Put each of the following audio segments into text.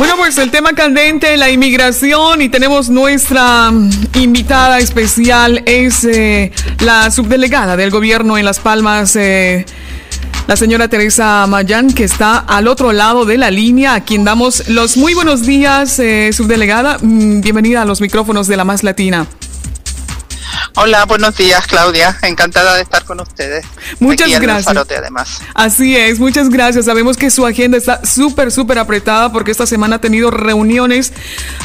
Bueno, pues el tema candente, la inmigración, y tenemos nuestra invitada especial, es eh, la subdelegada del gobierno en Las Palmas. Eh, la señora Teresa Mayán, que está al otro lado de la línea, a quien damos los muy buenos días, eh, subdelegada. Mm, bienvenida a los micrófonos de la Más Latina. Hola, buenos días, Claudia. Encantada de estar con ustedes. Muchas gracias. además. Así es, muchas gracias. Sabemos que su agenda está súper, súper apretada porque esta semana ha tenido reuniones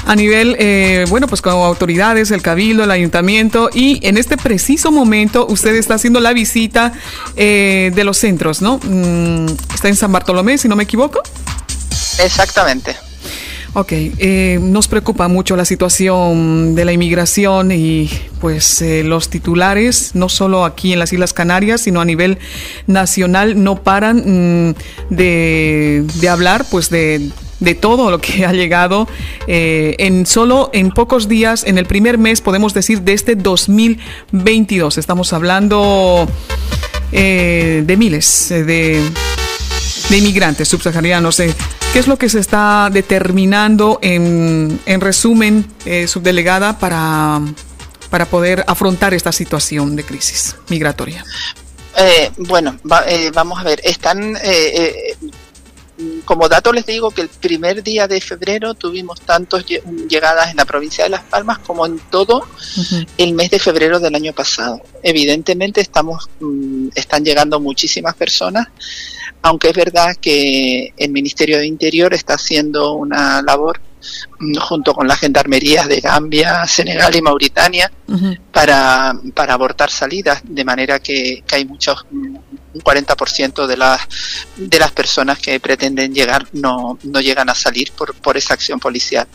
a nivel, eh, bueno, pues con autoridades, el cabildo, el ayuntamiento y en este preciso momento usted está haciendo la visita eh, de los centros, ¿no? Mm, está en San Bartolomé, si no me equivoco. Exactamente. Ok, eh, nos preocupa mucho la situación de la inmigración y pues eh, los titulares, no solo aquí en las Islas Canarias, sino a nivel nacional, no paran mm, de, hablar pues de, todo lo que ha llegado eh, en solo en pocos días, en el primer mes, podemos decir, de este 2022. Estamos hablando de miles de, de inmigrantes subsaharianos. ¿Qué es lo que se está determinando en, en resumen, eh, subdelegada, para, para poder afrontar esta situación de crisis migratoria? Eh, bueno, eh, vamos a ver, están, como dato les digo que el primer día de febrero tuvimos tantas llegadas en la provincia de Las Palmas como en todo el mes de febrero del año pasado. Evidentemente estamos, mm, están llegando muchísimas personas aunque es verdad que el Ministerio de Interior está haciendo una labor mm, junto con las gendarmerías de Gambia, Senegal y Mauritania para, para abortar salidas, de manera que, hay muchos, mm, un 40% de las, de las personas que pretenden llegar no, no llegan a salir por, por esa acción policial.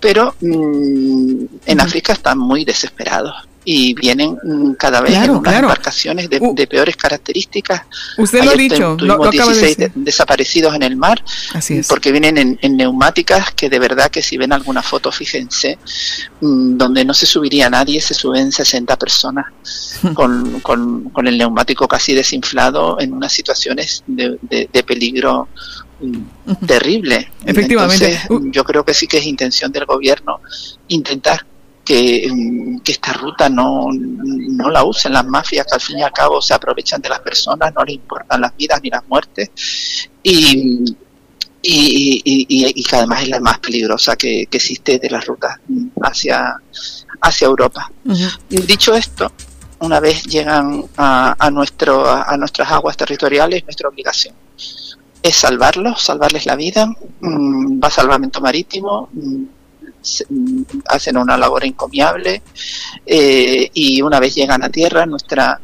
Pero mm, en África están muy desesperados y vienen mm, cada vez en unas embarcaciones de, peores características. Usted lo ha dicho, tuvimos 16 desaparecidos en el mar, porque vienen en, neumáticas que de verdad que si ven alguna foto, fíjense, mm, donde no se subiría nadie, se suben 60 personas con, con, el neumático casi desinflado en unas situaciones de, de, peligro mm, terrible. Efectivamente. Uh. yo creo que sí que es intención del gobierno intentar que, que, esta ruta no, no la usen las mafias que al fin y al cabo se aprovechan de las personas, no les importan las vidas ni las muertes y, y, y, que además es la más peligrosa que, existe de las rutas hacia, hacia Europa. Dicho esto, una vez llegan a, a, nuestro, a nuestras aguas territoriales, nuestra obligación es salvarlos, salvarles la vida, mm, va salvamento marítimo, mm, hacen una labor encomiable eh, y una vez llegan a tierra nuestra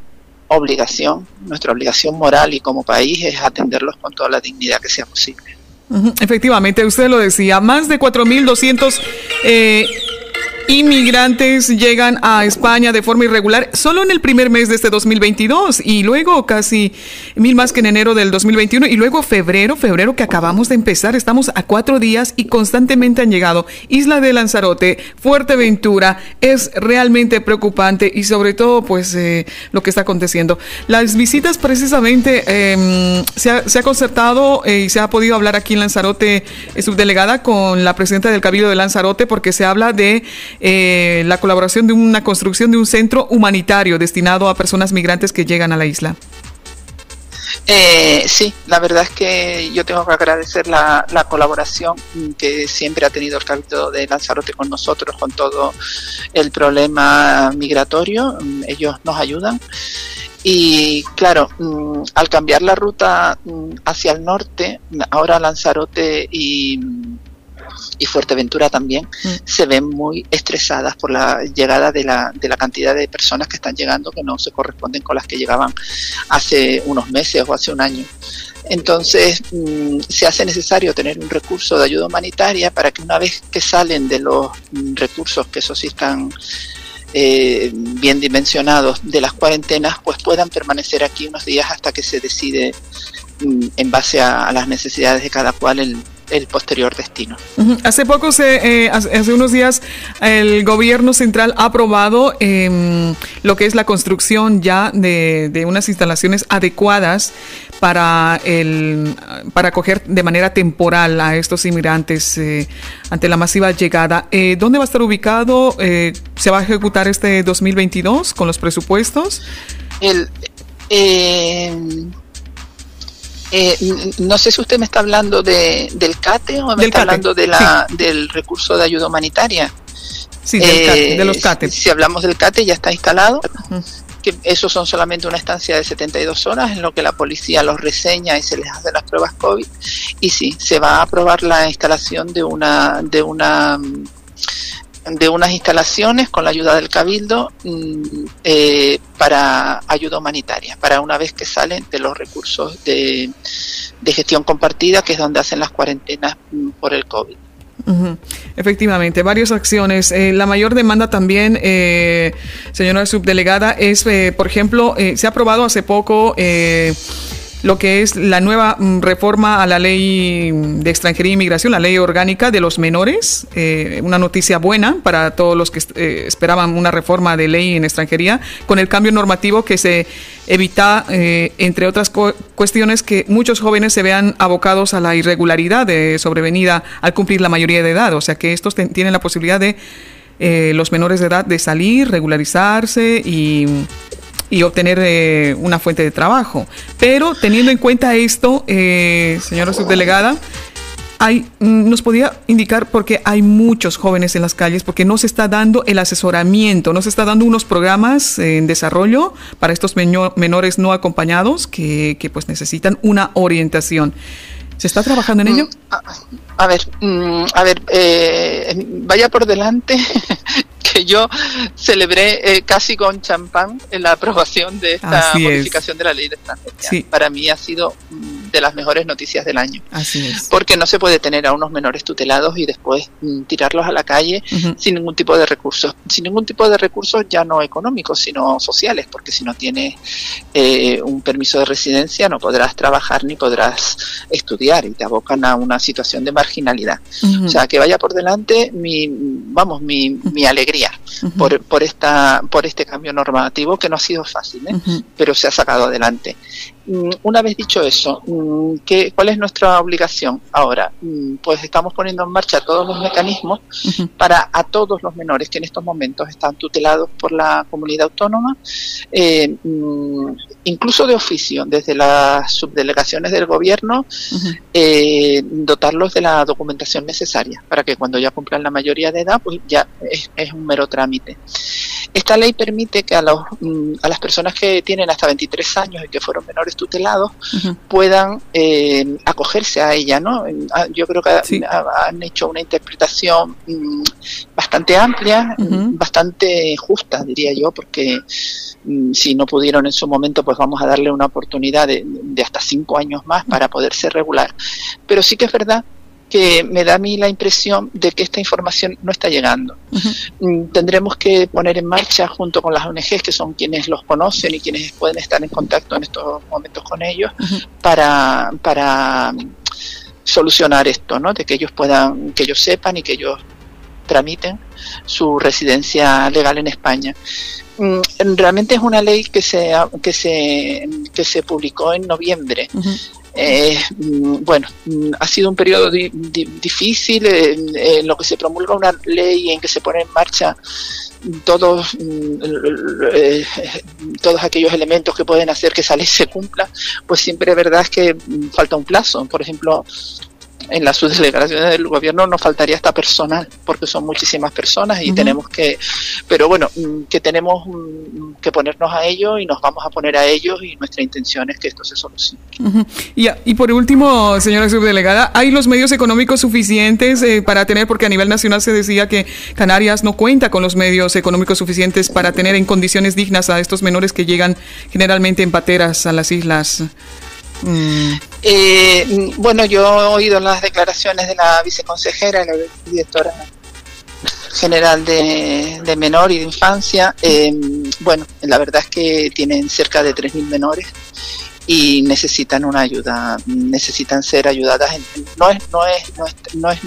obligación, nuestra obligación moral y como país es atenderlos con toda la dignidad que sea posible. Efectivamente, usted lo decía, más de 4.200 eh, inmigrantes llegan a España de forma irregular solo en el primer mes de este 2022 y luego casi mil más que en enero del 2021 y luego febrero, febrero que acabamos de empezar, estamos a cuatro días y constantemente han llegado. Isla de Lanzarote, Fuerteventura, es realmente preocupante y sobre todo pues eh, lo que está aconteciendo. Las visitas precisamente em, se, ha, concertado eh, y se ha podido hablar aquí en Lanzarote, eh, subdelegada, con la presidenta del Cabildo de Lanzarote porque se habla de eh, la colaboración de una construcción de un centro humanitario destinado a personas migrantes que llegan a la isla. Eh, sí, la verdad es que yo tengo que agradecer la, colaboración que siempre ha tenido el Cabildo de Lanzarote con nosotros, con todo el problema migratorio. Ellos nos ayudan. Y claro, mm, al cambiar la ruta mm, hacia el norte, ahora Lanzarote y y Fuerteventura también, mm. se ven muy estresadas por la llegada de la, de la cantidad de personas que están llegando que no se corresponden con las que llegaban hace unos meses o hace un año. Entonces, mm, se hace necesario tener un recurso de ayuda humanitaria para que una vez que salen de los mm, recursos, que eso sí están eh, bien dimensionados, de las cuarentenas, pues puedan permanecer aquí unos días hasta que se decide en base a, las necesidades de cada cual el, el posterior destino. Hace poco, se, eh, hace unos días, el gobierno central ha aprobado em, lo que es la construcción ya de, unas instalaciones adecuadas para, el, para acoger de manera temporal a estos inmigrantes eh, ante la masiva llegada. Eh, ¿Dónde va a estar ubicado? ¿Se va a ejecutar este 2022 con los presupuestos? El, eh, no sé si usted me está hablando de, del CATE o me está hablando de la, del recurso de ayuda humanitaria. Sí, de los CATE. Si hablamos del CATE, ya está instalado. Que eso son solamente una estancia de 72 horas en lo que la policía los reseña y se les hace las pruebas COVID. Y sí, se va a aprobar la instalación de una, de una de unas instalaciones con la ayuda del Cabildo mm, eh, para ayuda humanitaria, para una vez que salen de los recursos de, gestión compartida, que es donde hacen las cuarentenas mm, por el COVID. Efectivamente, varias acciones. Eh, la mayor demanda también, eh, señora subdelegada, es, por ejemplo, se ha aprobado hace poco lo que es la nueva mm, reforma a la ley de extranjería e inmigración, la ley orgánica de los menores. Eh, una noticia buena para todos los que eh, esperaban una reforma de ley en extranjería, con el cambio normativo que se evita, eh, entre otras cuestiones, que muchos jóvenes se vean abocados a la irregularidad de sobrevenida al cumplir la mayoría de edad. O sea que estos tienen la posibilidad de los menores de edad de salir, regularizarse y y obtener eh, una fuente de trabajo. Pero teniendo en cuenta esto, eh, señora subdelegada, hay, mm, nos podía indicar porque hay muchos jóvenes en las calles, porque no se está dando el asesoramiento, no se está dando unos programas en desarrollo para estos menores no acompañados que, que pues necesitan una orientación. ¿Se está trabajando en ello? Mm, a, ver, mm, a ver, eh, vaya por delante que yo celebré eh, casi con champán en la aprobación de esta modificación de la ley de extranjería. Para mí ha sido mm, de las mejores noticias del año. Así es. Porque no se puede tener a unos menores tutelados y después mm, tirarlos a la calle sin ningún tipo de recursos. Sin ningún tipo de recursos ya no económicos, sino sociales, porque si no tienes eh, un permiso de residencia no podrás trabajar ni podrás estudiar y te abocan a una situación de marginalidad. O sea, que vaya por delante mi, vamos, mi, mi alegría por, por, esta, por este cambio normativo que no ha sido fácil, ¿eh? pero se ha sacado adelante. Mm, una vez dicho eso, mm, ¿qué, ¿cuál es nuestra obligación ahora? Mm, pues estamos poniendo en marcha todos los mecanismos para a todos los menores que en estos momentos están tutelados por la comunidad autónoma, eh, incluso de oficio, desde las subdelegaciones del gobierno, eh, dotarlos de la documentación necesaria para que cuando ya cumplan la mayoría de edad, pues ya es, es un mero trámite. Esta ley permite que a, los, a las personas que tienen hasta 23 años y que fueron menores tutelados puedan eh, acogerse a ella, ¿no? Yo creo que han hecho una interpretación mm, bastante amplia, bastante justa, diría yo, porque mm, si no pudieron en su momento, pues vamos a darle una oportunidad de, de hasta cinco años más para poderse regular. Pero sí que es verdad que me da a mí la impresión de que esta información no está llegando. Mm, tendremos que poner en marcha junto con las ONGs, que son quienes los conocen y quienes pueden estar en contacto en estos momentos con ellos, para, para solucionar esto, ¿no? De que ellos puedan, que ellos sepan y que ellos tramiten su residencia legal en España. Mm, realmente es una ley que se, que se, que se publicó en noviembre. Eh, mm, bueno, mm, ha sido un periodo difícil en, lo que se promulga una ley en que se pone en marcha todos mm, eh, todos aquellos elementos que pueden hacer que esa ley se cumpla, pues siempre es verdad que falta un plazo. Por ejemplo, en las subdelegaciones del gobierno nos faltaría esta personal, porque son muchísimas personas y tenemos que, pero bueno, mm, que tenemos mm, que ponernos a ello y nos vamos a poner a ellos y nuestra intención es que esto se solucione. y, y, por último, señora subdelegada, ¿hay los medios económicos suficientes eh, para tener, porque a nivel nacional se decía que Canarias no cuenta con los medios económicos suficientes para tener en condiciones dignas a estos menores que llegan generalmente en pateras a las islas? Eh, bueno, yo he oído las declaraciones de la viceconsejera, la directora general de, menor y de infancia. Eh, bueno, la verdad es que tienen cerca de 3.000 menores y necesitan una ayuda, necesitan ser ayudadas. No es, no es, no es, no es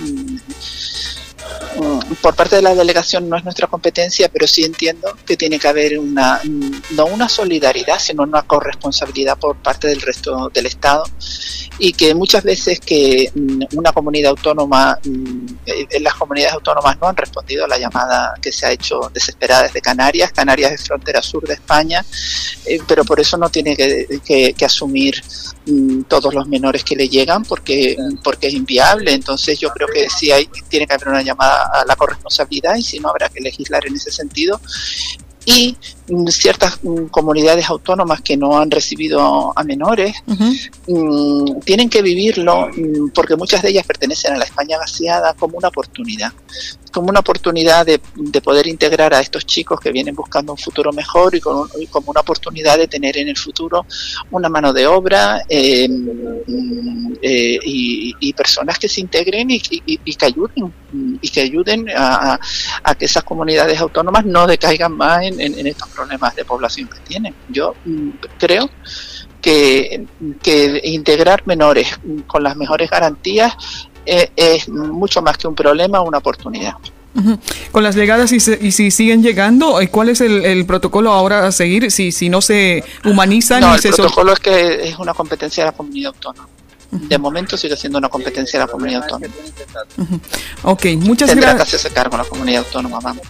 por parte de la delegación no es nuestra competencia, pero sí entiendo que tiene que haber una, mm, no una solidaridad, sino una corresponsabilidad por parte del resto del Estado y que muchas veces que mm, una comunidad autónoma, eh, las comunidades autónomas no han respondido a la llamada que se ha hecho desesperada desde Canarias, Canarias es frontera sur de España, eh, pero por eso no tiene que, que asumir todos los menores que le llegan porque, porque es inviable. Entonces yo creo que sí hay, tiene que haber una llamada a la corresponsabilidad y si no habrá que legislar en ese sentido. Y ciertas mm, comunidades autónomas que no han recibido a menores mm, tienen que vivirlo mm, porque muchas de ellas pertenecen a la España vaciada como una oportunidad como una oportunidad de, poder integrar a estos chicos que vienen buscando un futuro mejor y, como una oportunidad de tener en el futuro una mano de obra eh, eh, y, personas que se integren y, que ayuden y que ayuden a, que esas comunidades autónomas no decaigan más en, en estos problemas de población que tienen. Yo creo que, integrar menores con las mejores garantías eh, es mucho más que un problema, una oportunidad. Con las llegadas y, si siguen llegando, ¿cuál es el, protocolo ahora a seguir si, si no se humanizan? No, el protocolo es que es una competencia de la comunidad autónoma. De momento sigue siendo una competencia de la comunidad autónoma. Ok, muchas gracias. Tendrá que hacerse cargo la comunidad autónoma, vamos.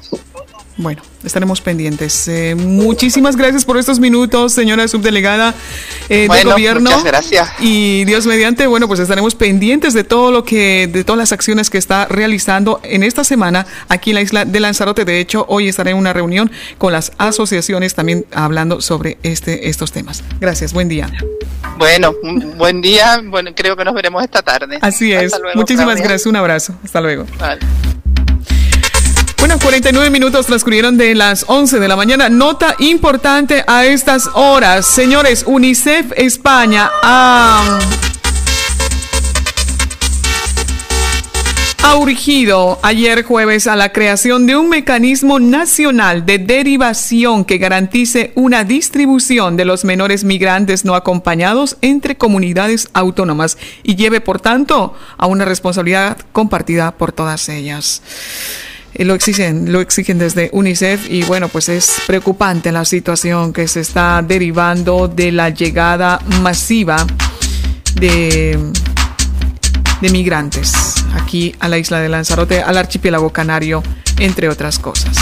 Bueno, estaremos pendientes. Eh, muchísimas gracias por estos minutos, señora subdelegada eh, del gobierno. Muchas gracias. Y Dios mediante, bueno, pues estaremos pendientes de todo lo que, de todas las acciones que está realizando en esta semana aquí en la isla de Lanzarote. De hecho, hoy estaré en una reunión con las asociaciones también hablando sobre este, estos temas. Gracias, buen día. Bueno, buen día. Bueno, creo que nos veremos esta tarde. Así es. Muchísimas gracias. Un abrazo. Hasta luego. Bueno, 49 minutos transcurrieron de las 11 de la mañana. Nota importante a estas horas. Señores, UNICEF España ha, ha urgido ayer jueves a la creación de un mecanismo nacional de derivación que garantice una distribución de los menores migrantes no acompañados entre comunidades autónomas y lleve, por tanto, a una responsabilidad compartida por todas ellas. Lo exigen, lo exigen desde UNICEF y bueno, pues es preocupante la situación que se está derivando de la llegada masiva de, de migrantes aquí a la isla de Lanzarote, al archipiélago canario, entre otras cosas.